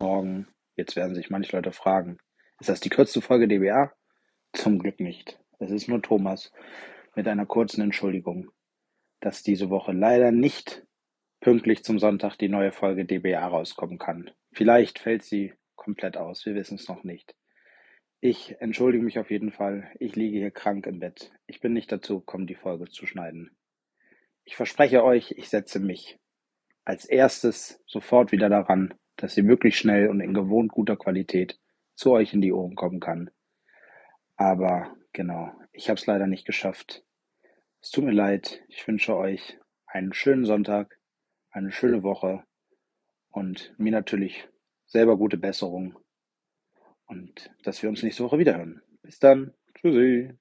Morgen. Jetzt werden sich manche Leute fragen, ist das die kürzeste Folge DBA? Zum Glück nicht. Es ist nur Thomas mit einer kurzen Entschuldigung, dass diese Woche leider nicht pünktlich zum Sonntag die neue Folge DBA rauskommen kann. Vielleicht fällt sie komplett aus, wir wissen es noch nicht. Ich entschuldige mich auf jeden Fall. Ich liege hier krank im Bett. Ich bin nicht dazu gekommen, die Folge zu schneiden. Ich verspreche euch, ich setze mich als erstes sofort wieder daran, dass sie möglichst schnell und in gewohnt guter Qualität zu euch in die Ohren kommen kann. Aber genau, ich habe es leider nicht geschafft. Es tut mir leid. Ich wünsche euch einen schönen Sonntag, eine schöne Woche und mir natürlich selber gute Besserung und dass wir uns nächste Woche wiederhören. Bis dann. Tschüssi.